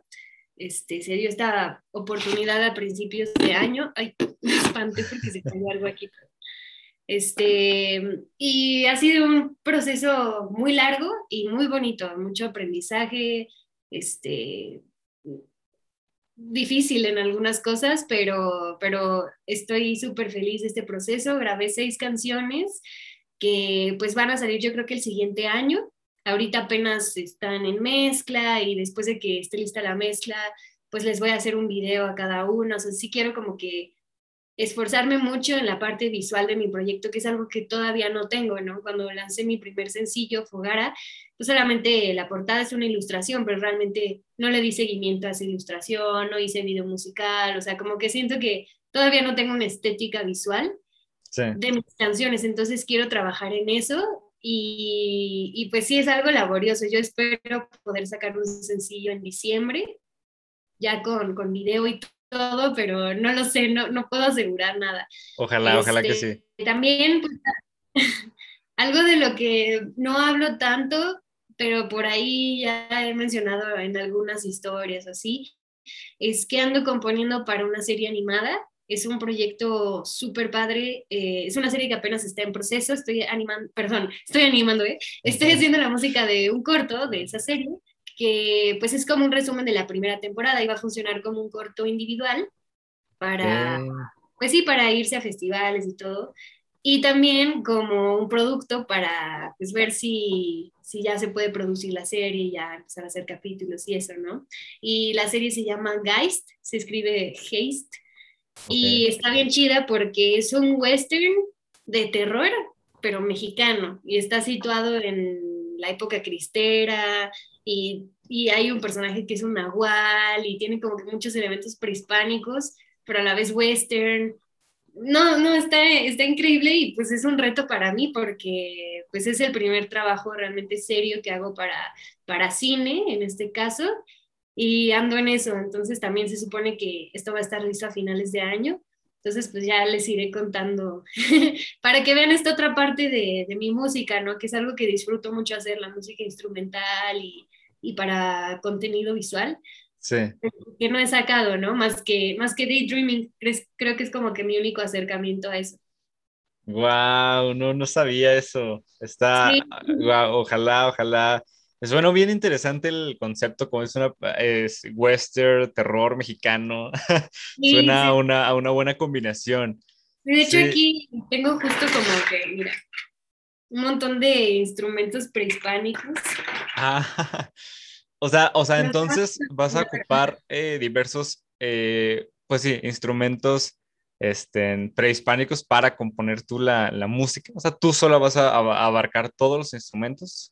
Este, se dio esta oportunidad a principios de año. Ay, me espanté porque se cayó algo aquí. Este, y ha sido un proceso muy largo y muy bonito, mucho aprendizaje, este, difícil en algunas cosas, pero, pero estoy súper feliz de este proceso. Grabé seis canciones que pues van a salir yo creo que el siguiente año. Ahorita apenas están en mezcla y después de que esté lista la mezcla, pues les voy a hacer un video a cada uno. O sea, sí quiero como que esforzarme mucho en la parte visual de mi proyecto, que es algo que todavía no tengo, ¿no? Cuando lancé mi primer sencillo, Fogara, pues solamente la portada es una ilustración, pero realmente no le di seguimiento a esa ilustración, no hice video musical, o sea, como que siento que todavía no tengo una estética visual de mis canciones, entonces quiero trabajar en eso y, y pues sí es algo laborioso, yo espero poder sacar un sencillo en diciembre, ya con, con video y todo, pero no lo sé, no, no puedo asegurar nada. Ojalá, ojalá que sí. Este, también, pues, algo de lo que no hablo tanto, pero por ahí ya he mencionado en algunas historias así, es que ando componiendo para una serie animada. Es un proyecto súper padre. Eh, es una serie que apenas está en proceso. Estoy animando, perdón, estoy animando, ¿eh? Estoy haciendo la música de un corto de esa serie que pues es como un resumen de la primera temporada y va a funcionar como un corto individual para, pues sí, para irse a festivales y todo. Y también como un producto para pues, ver si, si ya se puede producir la serie, ya empezar a hacer capítulos y eso, ¿no? Y la serie se llama Geist, se escribe Y está bien chida porque es un western de terror, pero mexicano, y está situado en la época cristera, y, y, hay un personaje que es un nahual y tiene como muchos elementos prehispánicos, pero a la vez western. No, no, está, está increíble y pues es un reto para mí porque pues es el primer trabajo realmente serio que hago para, para cine en este caso y ando en eso, entonces también se supone que esto va a estar listo a finales de año, entonces pues ya les iré contando para que vean esta otra parte de, de mi música, ¿no? Que es algo que disfruto mucho hacer, la música instrumental y, y para contenido visual. Sí. Que no he sacado, ¿no? Más que, más que daydreaming, creo que es como que mi único acercamiento a eso. Wow, no, no sabía eso. Está, ojalá, ojalá. Es bueno, bien interesante el concepto, como es una es western, terror mexicano. Suena A, una, a una buena combinación. De hecho, aquí tengo justo como que, mira, un montón de instrumentos prehispánicos. Ah, o sea, o sea, entonces vas a ocupar eh, diversos, eh, pues sí, instrumentos este, prehispánicos para componer tú la, la, música. O sea, tú solo vas a, abarcar todos los instrumentos.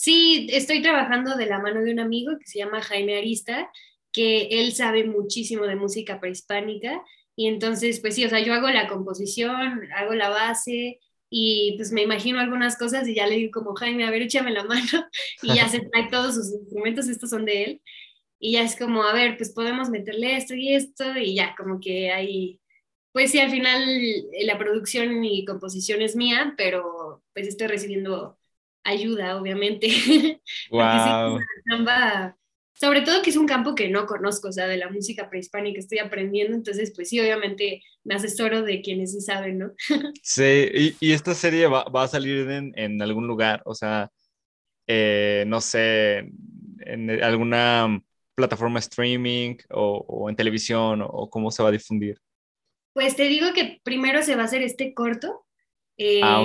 Sí, estoy trabajando de la mano de un amigo que se llama Jaime Arista, que él sabe muchísimo de música prehispánica. Y entonces, pues sí, o sea, yo hago la composición, hago la base, y pues me imagino algunas cosas y ya le digo como, Jaime, a ver, échame la mano y ya se trae todos sus instrumentos, estos son de él. Y ya es como, a ver, pues podemos meterle esto y esto y ya como que hay, pues sí, al final eh, la producción y composición es mía, pero pues estoy recibiendo ayuda, obviamente. Wow. sobre todo que es un campo que no conozco, o sea, de la música prehispánica estoy aprendiendo, entonces pues sí, obviamente me asesoro de quienes sí saben, ¿no? sí, y, esta serie va, va a salir en, en, algún lugar, o sea, eh, no sé, en alguna plataforma streaming o, o en televisión o, cómo se va a difundir. Pues te digo que primero se va a hacer este corto, eh, ah,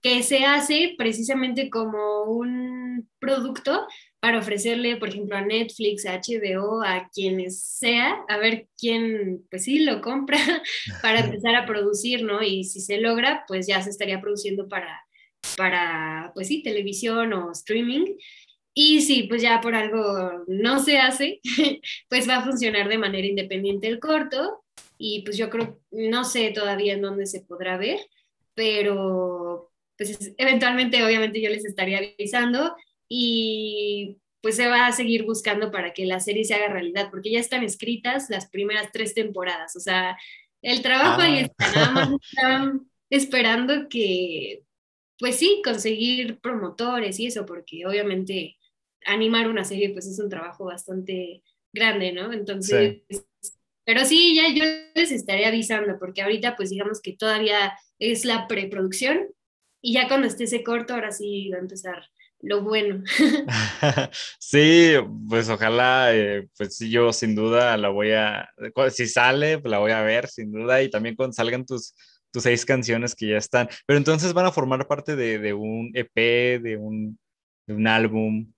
que se hace precisamente como un producto para ofrecerle, por ejemplo, a Netflix, a HBO, a quienes sea, a ver quién, pues sí, lo compra para empezar a producir, ¿no? Y si se logra, pues ya se estaría produciendo para, para pues sí, televisión o streaming. Y si pues ya por algo no se hace, pues va a funcionar de manera independiente el corto. Y pues yo creo, no sé todavía en dónde se podrá ver, pero pues eventualmente obviamente yo les estaría avisando y pues se va a seguir buscando para que la serie se haga realidad, porque ya están escritas las primeras tres temporadas, o sea, el trabajo ahí ah. está, nada más están esperando que, pues sí, conseguir promotores y eso, porque obviamente animar una serie pues es un trabajo bastante grande, ¿no? Entonces, pero sí, ya yo les estaré avisando, porque ahorita pues digamos que todavía es la preproducción y ya cuando esté ese corto, ahora sí va a empezar lo bueno. sí, pues ojalá, eh, pues yo sin duda la voy a, si sale, pues la voy a ver sin duda y también cuando salgan tus, tus seis canciones que ya están, pero entonces van a formar parte de, de un EP, de un, de un álbum.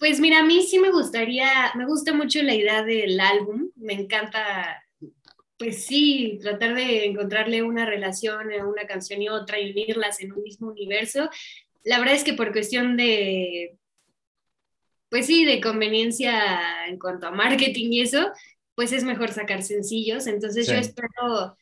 Pues mira, a mí sí me gustaría, me gusta mucho la idea del álbum, me encanta, pues sí, tratar de encontrarle una relación a una canción y otra y unirlas en un mismo universo la verdad es que por cuestión de, pues sí, de conveniencia en cuanto a marketing y eso, pues es mejor sacar sencillos. Entonces yo espero,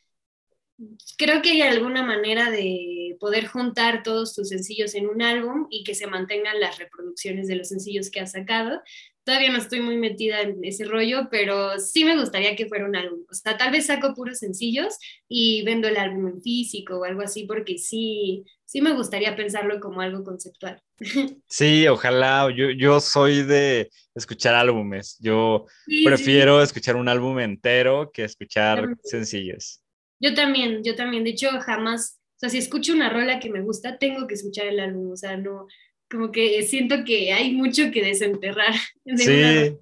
creo que hay alguna manera de poder juntar todos tus sencillos en un álbum y que se mantengan las reproducciones de los sencillos que has sacado. Todavía no estoy muy metida en ese rollo, pero sí me gustaría que fuera un álbum. O sea, tal vez saco puros sencillos y vendo el álbum en físico o algo así, porque sí, sí me gustaría pensarlo como algo conceptual. Sí, ojalá. Yo, yo soy de escuchar álbumes. Yo prefiero escuchar un álbum entero que escuchar sencillos. Yo también, yo también. De hecho, jamás, o sea, si escucho una rola que me gusta, tengo que escuchar el álbum. O sea, no, como que siento que hay mucho que desenterrar. sí,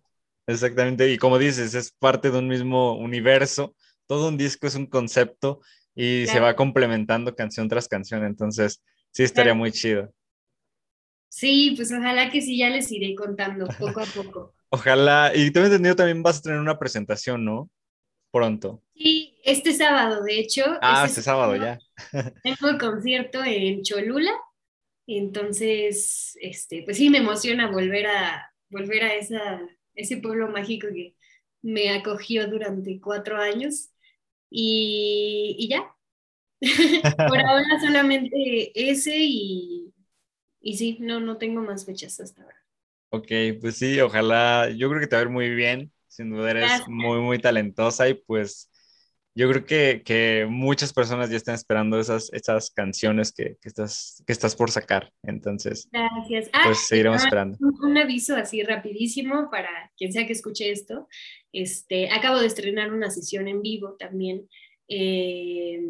exactamente. Y como dices, es parte de un mismo universo. Todo un disco es un concepto y se va complementando canción tras canción. Entonces, sí estaría muy chido. Sí, pues ojalá que sí, ya les iré contando poco a poco. ojalá. Y tengo entendido también vas a tener una presentación, ¿no? Pronto. Sí, este sábado, de hecho. Ah, este, sábado, ya. Tengo el concierto en Cholula entonces, este, pues sí, me emociona volver a, volver a esa, ese pueblo mágico que me acogió durante cuatro años. Y, y ya. Por ahora solamente ese y, y sí, no, no tengo más fechas hasta ahora. Ok, pues sí, ojalá, yo creo que te va a ver muy bien, sin duda eres muy, muy talentosa y pues yo creo que, que, muchas personas ya están esperando esas, esas canciones que, que, estás, que estás por sacar. Entonces, Gracias. Ah, pues seguiremos esperando. Un, aviso así rapidísimo para quien sea que escuche esto. Este, acabo de estrenar una sesión en vivo también eh,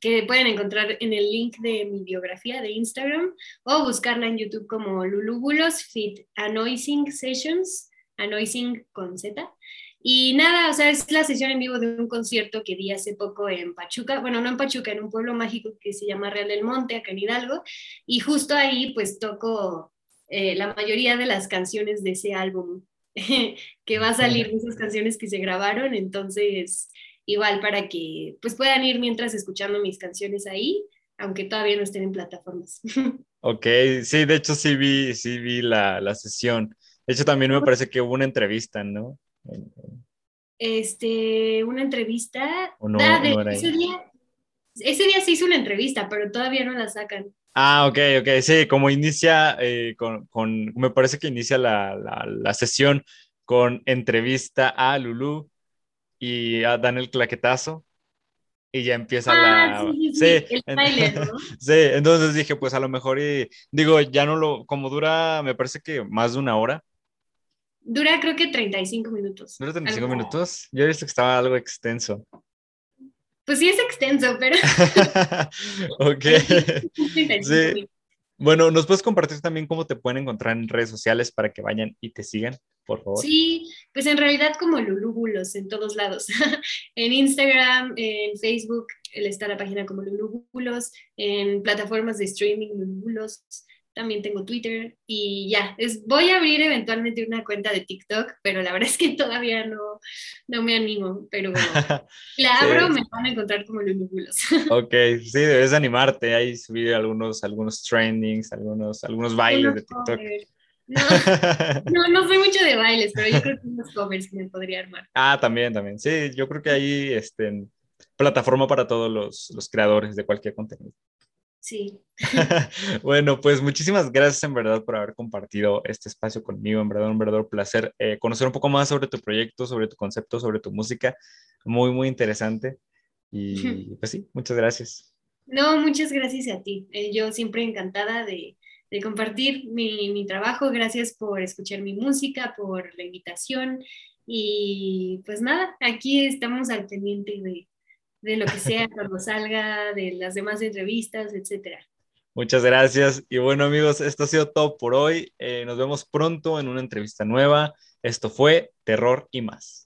que pueden encontrar en el link de mi biografía de Instagram o buscarla en YouTube como Lulubulos Fit Anoising Sessions, Anoising con Z. Y nada, o sea, es la sesión en vivo de un concierto que di hace poco en Pachuca, bueno, no en Pachuca, en un pueblo mágico que se llama Real del Monte, acá en Hidalgo, y justo ahí pues toco eh, la mayoría de las canciones de ese álbum que va a salir, de esas canciones que se grabaron, entonces igual para que pues puedan ir mientras escuchando mis canciones ahí, aunque todavía no estén en plataformas. Ok, sí, de hecho sí vi, sí vi la, la sesión. De hecho también me parece que hubo una entrevista, ¿no? Este, una entrevista. Ah, ese, día, ese día se hizo una entrevista, pero todavía no la sacan. Ah, ok, ok, sí, como inicia eh, con, con, me parece que inicia la, la, la, sesión con entrevista a Lulu y a Daniel Claquetazo y ya empieza ah, la... Sí, sí, sí. El ¿no? sí, entonces dije, pues a lo mejor, y digo, ya no lo, como dura, me parece que más de una hora, Dura creo que 35 minutos. ¿Dura 35 minutos? Yo he visto que estaba algo extenso. Pues sí es extenso, pero... ok. sí. Bueno, ¿nos puedes compartir también cómo te pueden encontrar en redes sociales para que vayan y te sigan, por favor? Sí, pues en realidad como Lulúbulos en todos lados. en Instagram, en Facebook, está la página como Lulúbulos, en plataformas de streaming Lulúbulos, también tengo Twitter y ya, es, voy a abrir eventualmente una cuenta de TikTok, pero la verdad es que todavía no, no me animo, pero la abro, me van a encontrar como Lulubulos. ok, sí, debes animarte, ahí subir algunos, algunos trendings, algunos, algunos bailes de TikTok. No, no, no soy mucho de bailes, pero yo creo que unos covers me podría armar. Ah, también, también. Sí, yo creo que ahí este, plataforma para todos los, los creadores de cualquier contenido. Sí. bueno, pues muchísimas gracias en verdad por haber compartido este espacio conmigo. En verdad, un verdadero placer eh, conocer un poco más sobre tu proyecto, sobre tu concepto, sobre tu música. Muy, muy interesante. Y pues sí, muchas gracias. No, muchas gracias a ti. Eh, yo siempre encantada de, de compartir mi, mi, trabajo. Gracias por escuchar mi música, por la invitación. Y pues nada, aquí estamos al pendiente de, de lo que sea cuando salga, de las demás entrevistas, etcétera. Muchas gracias. Y bueno, amigos, esto ha sido todo por hoy. Eh, nos vemos pronto en una entrevista nueva. Esto fue Terror y más.